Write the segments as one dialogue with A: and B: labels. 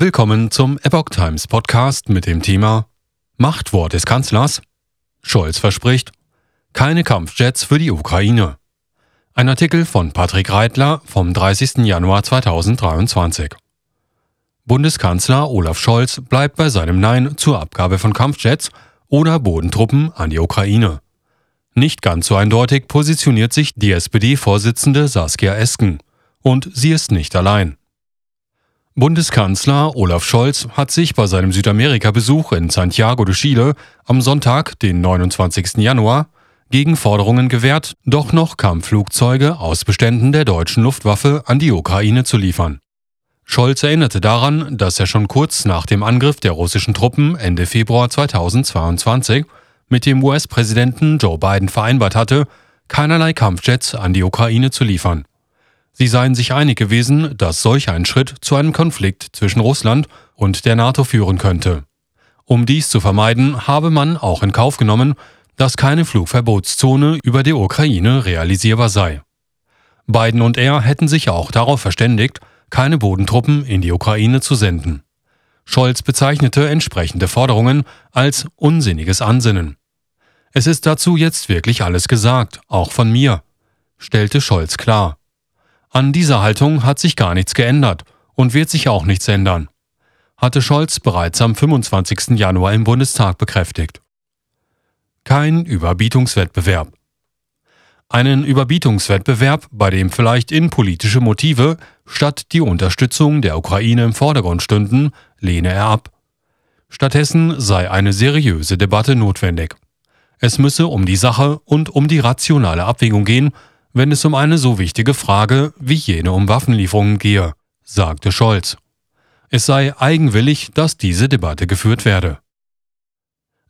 A: Willkommen zum Epoch Times Podcast mit dem Thema Machtwort des Kanzlers. Scholz verspricht keine Kampfjets für die Ukraine. Ein Artikel von Patrick Reitler vom 30. Januar 2023. Bundeskanzler Olaf Scholz bleibt bei seinem Nein zur Abgabe von Kampfjets oder Bodentruppen an die Ukraine. Nicht ganz so eindeutig positioniert sich die SPD-Vorsitzende Saskia Esken. Und sie ist nicht allein. Bundeskanzler Olaf Scholz hat sich bei seinem Südamerika-Besuch in Santiago de Chile am Sonntag, den 29. Januar, gegen Forderungen gewehrt, doch noch Kampfflugzeuge aus Beständen der deutschen Luftwaffe an die Ukraine zu liefern. Scholz erinnerte daran, dass er schon kurz nach dem Angriff der russischen Truppen Ende Februar 2022 mit dem US-Präsidenten Joe Biden vereinbart hatte, keinerlei Kampfjets an die Ukraine zu liefern. Sie seien sich einig gewesen, dass solch ein Schritt zu einem Konflikt zwischen Russland und der NATO führen könnte. Um dies zu vermeiden, habe man auch in Kauf genommen, dass keine Flugverbotszone über der Ukraine realisierbar sei. Biden und er hätten sich auch darauf verständigt, keine Bodentruppen in die Ukraine zu senden. Scholz bezeichnete entsprechende Forderungen als unsinniges Ansinnen. Es ist dazu jetzt wirklich alles gesagt, auch von mir, stellte Scholz klar. An dieser Haltung hat sich gar nichts geändert und wird sich auch nichts ändern, hatte Scholz bereits am 25. Januar im Bundestag bekräftigt. Kein Überbietungswettbewerb. Einen Überbietungswettbewerb, bei dem vielleicht innenpolitische Motive statt die Unterstützung der Ukraine im Vordergrund stünden, lehne er ab. Stattdessen sei eine seriöse Debatte notwendig. Es müsse um die Sache und um die rationale Abwägung gehen, wenn es um eine so wichtige Frage wie jene um Waffenlieferungen gehe, sagte Scholz. Es sei eigenwillig, dass diese Debatte geführt werde.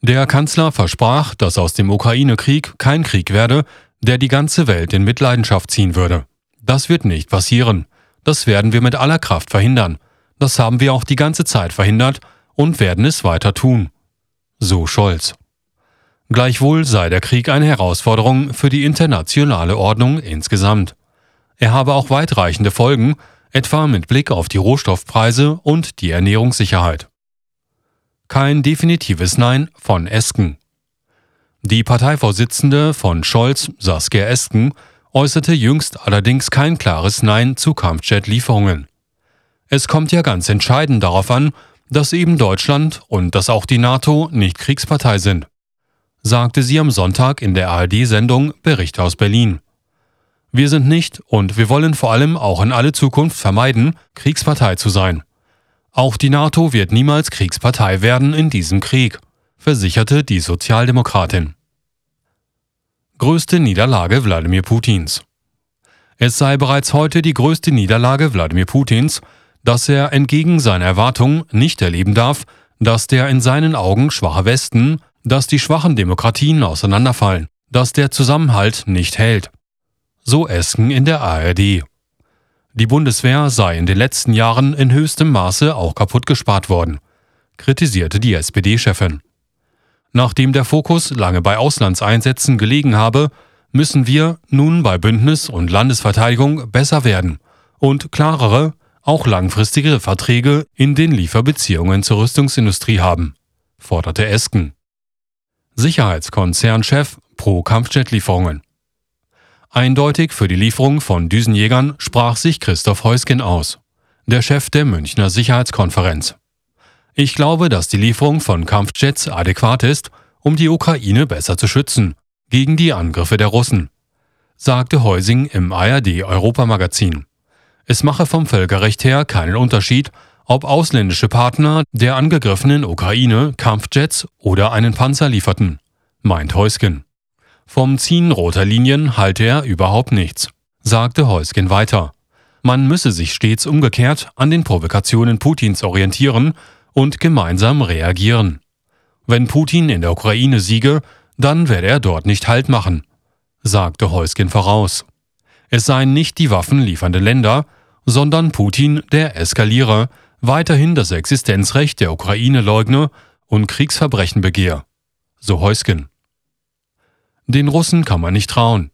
A: Der Kanzler versprach, dass aus dem Ukraine-Krieg kein Krieg werde, der die ganze Welt in Mitleidenschaft ziehen würde. Das wird nicht passieren. Das werden wir mit aller Kraft verhindern. Das haben wir auch die ganze Zeit verhindert und werden es weiter tun. So Scholz. Gleichwohl sei der Krieg eine Herausforderung für die internationale Ordnung insgesamt. Er habe auch weitreichende Folgen, etwa mit Blick auf die Rohstoffpreise und die Ernährungssicherheit. Kein definitives Nein von Esken. Die Parteivorsitzende von Scholz, Saskia Esken, äußerte jüngst allerdings kein klares Nein zu Kampfjet-Lieferungen. Es kommt ja ganz entscheidend darauf an, dass eben Deutschland und dass auch die NATO nicht Kriegspartei sind sagte sie am Sonntag in der ARD-Sendung Bericht aus Berlin. Wir sind nicht und wir wollen vor allem auch in alle Zukunft vermeiden, Kriegspartei zu sein. Auch die NATO wird niemals Kriegspartei werden in diesem Krieg, versicherte die Sozialdemokratin. Größte Niederlage Wladimir Putins. Es sei bereits heute die größte Niederlage Wladimir Putins, dass er entgegen seiner Erwartungen nicht erleben darf, dass der in seinen Augen schwache Westen dass die schwachen Demokratien auseinanderfallen, dass der Zusammenhalt nicht hält. So Esken in der ARD. Die Bundeswehr sei in den letzten Jahren in höchstem Maße auch kaputt gespart worden, kritisierte die SPD-Chefin. Nachdem der Fokus lange bei Auslandseinsätzen gelegen habe, müssen wir nun bei Bündnis- und Landesverteidigung besser werden und klarere, auch langfristigere Verträge in den Lieferbeziehungen zur Rüstungsindustrie haben, forderte Esken. Sicherheitskonzernchef pro Kampfjetlieferungen. Eindeutig für die Lieferung von Düsenjägern sprach sich Christoph Heusgen aus, der Chef der Münchner Sicherheitskonferenz. Ich glaube, dass die Lieferung von Kampfjets adäquat ist, um die Ukraine besser zu schützen gegen die Angriffe der Russen, sagte Heusing im ARD Europamagazin. Es mache vom Völkerrecht her keinen Unterschied, ob ausländische Partner der angegriffenen Ukraine Kampfjets oder einen Panzer lieferten, meint Heusgen. Vom Ziehen roter Linien halte er überhaupt nichts, sagte Heusgen weiter. Man müsse sich stets umgekehrt an den Provokationen Putins orientieren und gemeinsam reagieren. Wenn Putin in der Ukraine siege, dann werde er dort nicht Halt machen, sagte Heusgen voraus. Es seien nicht die waffenliefernde Länder, sondern Putin der Eskalierer, weiterhin das Existenzrecht der Ukraine leugne und Kriegsverbrechen begehe. So Heusgen. Den Russen kann man nicht trauen.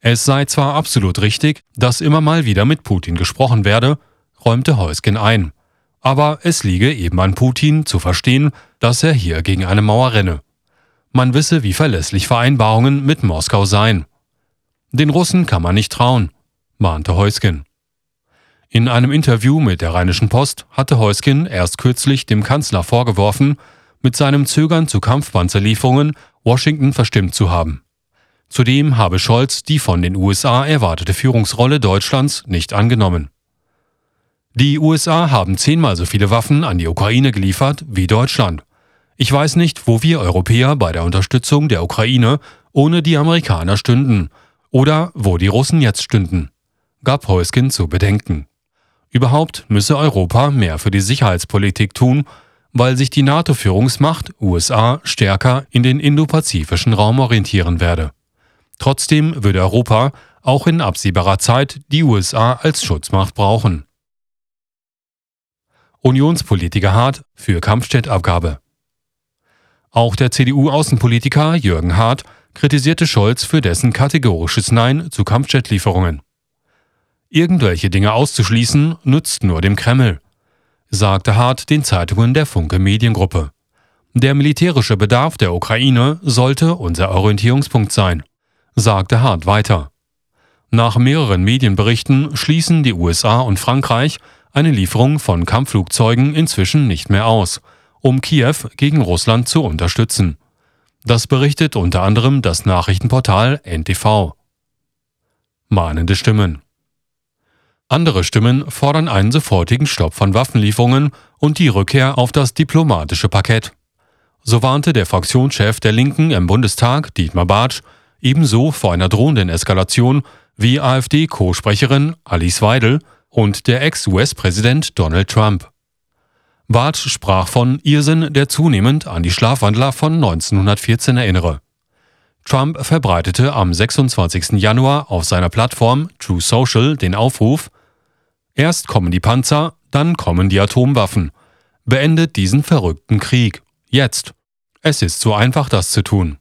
A: Es sei zwar absolut richtig, dass immer mal wieder mit Putin gesprochen werde, räumte Heusgen ein. Aber es liege eben an Putin zu verstehen, dass er hier gegen eine Mauer renne. Man wisse, wie verlässlich Vereinbarungen mit Moskau seien. Den Russen kann man nicht trauen, mahnte Heusgen. In einem Interview mit der Rheinischen Post hatte Heusgen erst kürzlich dem Kanzler vorgeworfen, mit seinem Zögern zu Kampfpanzerlieferungen Washington verstimmt zu haben. Zudem habe Scholz die von den USA erwartete Führungsrolle Deutschlands nicht angenommen. Die USA haben zehnmal so viele Waffen an die Ukraine geliefert wie Deutschland. Ich weiß nicht, wo wir Europäer bei der Unterstützung der Ukraine ohne die Amerikaner stünden oder wo die Russen jetzt stünden, gab Heusgen zu bedenken. Überhaupt müsse Europa mehr für die Sicherheitspolitik tun, weil sich die NATO-Führungsmacht USA stärker in den indopazifischen Raum orientieren werde. Trotzdem würde Europa auch in absehbarer Zeit die USA als Schutzmacht brauchen. Unionspolitiker hart für Kampfjetabgabe. Auch der CDU-Außenpolitiker Jürgen Hart kritisierte Scholz für dessen kategorisches Nein zu Kampfjetlieferungen. Irgendwelche Dinge auszuschließen, nützt nur dem Kreml, sagte Hart den Zeitungen der Funke Mediengruppe. Der militärische Bedarf der Ukraine sollte unser Orientierungspunkt sein, sagte Hart weiter. Nach mehreren Medienberichten schließen die USA und Frankreich eine Lieferung von Kampfflugzeugen inzwischen nicht mehr aus, um Kiew gegen Russland zu unterstützen. Das berichtet unter anderem das Nachrichtenportal NTV. Mahnende Stimmen. Andere Stimmen fordern einen sofortigen Stopp von Waffenlieferungen und die Rückkehr auf das diplomatische Parkett. So warnte der Fraktionschef der Linken im Bundestag, Dietmar Bartsch, ebenso vor einer drohenden Eskalation wie AfD-Co-Sprecherin Alice Weidel und der Ex-US-Präsident Donald Trump. Bartsch sprach von Irrsinn, der zunehmend an die Schlafwandler von 1914 erinnere. Trump verbreitete am 26. Januar auf seiner Plattform True Social den Aufruf, Erst kommen die Panzer, dann kommen die Atomwaffen. Beendet diesen verrückten Krieg. Jetzt. Es ist so einfach, das zu tun,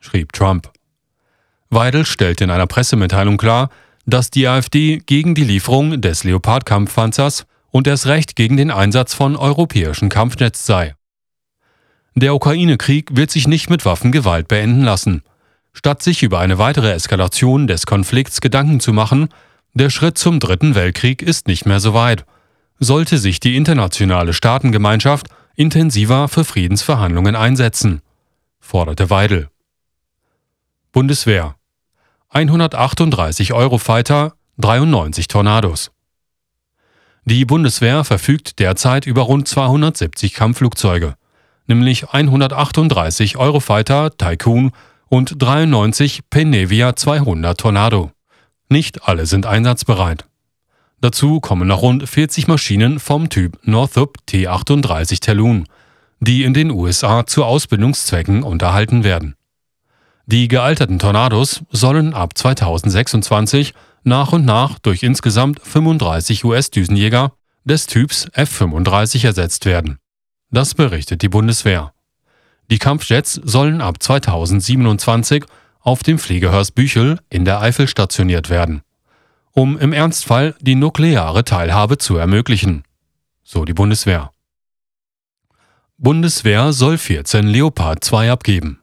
A: schrieb Trump. Weidel stellte in einer Pressemitteilung klar, dass die AfD gegen die Lieferung des Leopard-Kampfpanzers und erst recht gegen den Einsatz von europäischen Kampfjets sei. Der Ukraine-Krieg wird sich nicht mit Waffengewalt beenden lassen. Statt sich über eine weitere Eskalation des Konflikts Gedanken zu machen, der Schritt zum Dritten Weltkrieg ist nicht mehr so weit. Sollte sich die internationale Staatengemeinschaft intensiver für Friedensverhandlungen einsetzen, forderte Weidel. Bundeswehr 138 Eurofighter, 93 Tornados. Die Bundeswehr verfügt derzeit über rund 270 Kampfflugzeuge, nämlich 138 Eurofighter Tycoon und 93 Penevia 200 Tornado. Nicht alle sind einsatzbereit. Dazu kommen noch rund 40 Maschinen vom Typ Northrop T-38 Talon, die in den USA zu Ausbildungszwecken unterhalten werden. Die gealterten Tornados sollen ab 2026 nach und nach durch insgesamt 35 US-Düsenjäger des Typs F-35 ersetzt werden. Das berichtet die Bundeswehr. Die Kampfjets sollen ab 2027 auf dem Fliegerhörs Büchel in der Eifel stationiert werden, um im Ernstfall die nukleare Teilhabe zu ermöglichen, so die Bundeswehr. Bundeswehr soll 14 Leopard 2 abgeben.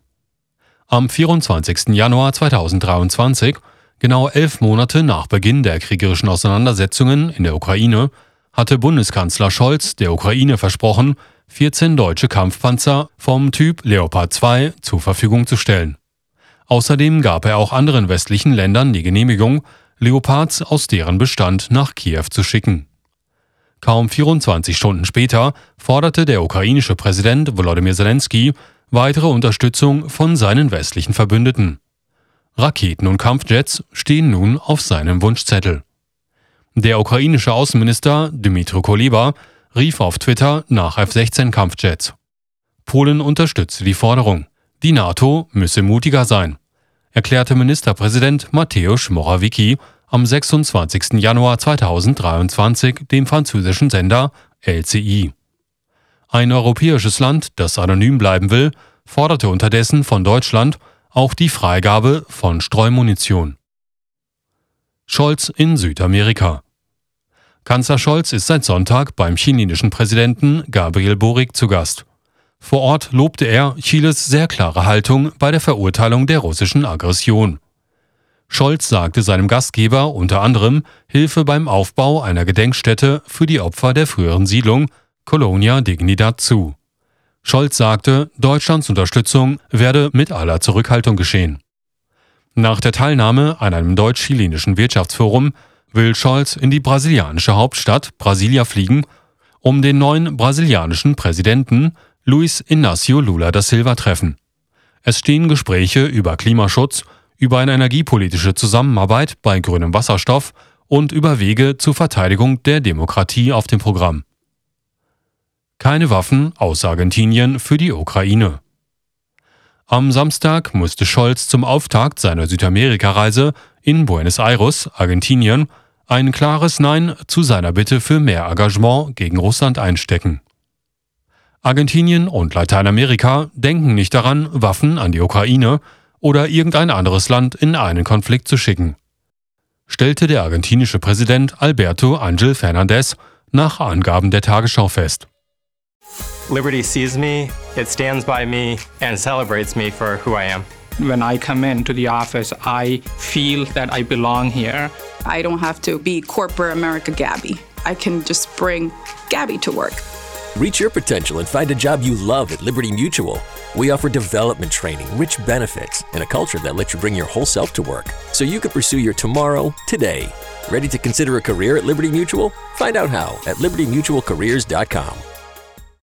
A: Am 24. Januar 2023, genau elf Monate nach Beginn der kriegerischen Auseinandersetzungen in der Ukraine, hatte Bundeskanzler Scholz der Ukraine versprochen, 14 deutsche Kampfpanzer vom Typ Leopard 2 zur Verfügung zu stellen. Außerdem gab er auch anderen westlichen Ländern die Genehmigung, Leopards aus deren Bestand nach Kiew zu schicken. Kaum 24 Stunden später forderte der ukrainische Präsident Volodymyr Zelensky weitere Unterstützung von seinen westlichen Verbündeten. Raketen und Kampfjets stehen nun auf seinem Wunschzettel. Der ukrainische Außenminister Dmytro Kuleba rief auf Twitter nach F-16 Kampfjets. Polen unterstützte die Forderung. Die NATO müsse mutiger sein, erklärte Ministerpräsident Mateusz Morawiecki am 26. Januar 2023 dem französischen Sender LCI. Ein europäisches Land, das anonym bleiben will, forderte unterdessen von Deutschland auch die Freigabe von Streumunition. Scholz in Südamerika. Kanzler Scholz ist seit Sonntag beim chilenischen Präsidenten Gabriel Boric zu Gast. Vor Ort lobte er Chiles sehr klare Haltung bei der Verurteilung der russischen Aggression. Scholz sagte seinem Gastgeber unter anderem Hilfe beim Aufbau einer Gedenkstätte für die Opfer der früheren Siedlung Colonia Dignidad zu. Scholz sagte, Deutschlands Unterstützung werde mit aller Zurückhaltung geschehen. Nach der Teilnahme an einem deutsch-chilenischen Wirtschaftsforum will Scholz in die brasilianische Hauptstadt Brasilia fliegen, um den neuen brasilianischen Präsidenten Luis Inácio Lula da Silva treffen. Es stehen Gespräche über Klimaschutz über eine energiepolitische Zusammenarbeit bei grünem Wasserstoff und über Wege zur Verteidigung der Demokratie auf dem Programm. Keine Waffen aus Argentinien für die Ukraine. Am Samstag musste Scholz zum Auftakt seiner Südamerika-Reise in Buenos Aires, Argentinien, ein klares Nein zu seiner Bitte für mehr Engagement gegen Russland einstecken. Argentinien und Lateinamerika denken nicht daran, Waffen an die Ukraine oder irgendein anderes Land in einen Konflikt zu schicken, stellte der argentinische Präsident Alberto Angel Fernandez nach Angaben der Tagesschau fest.
B: Liberty sees me, it stands by me and celebrates me for who I am.
C: When I come into the office, I feel that I belong here.
D: I don't have to be corporate America Gabby. I can just bring Gabby to work.
E: Reach your potential and find a job you love at Liberty Mutual. We offer development training, rich benefits, and a culture that lets you bring your whole self to work so you can pursue your tomorrow today. Ready to consider a career at Liberty Mutual? Find out how at libertymutualcareers.com.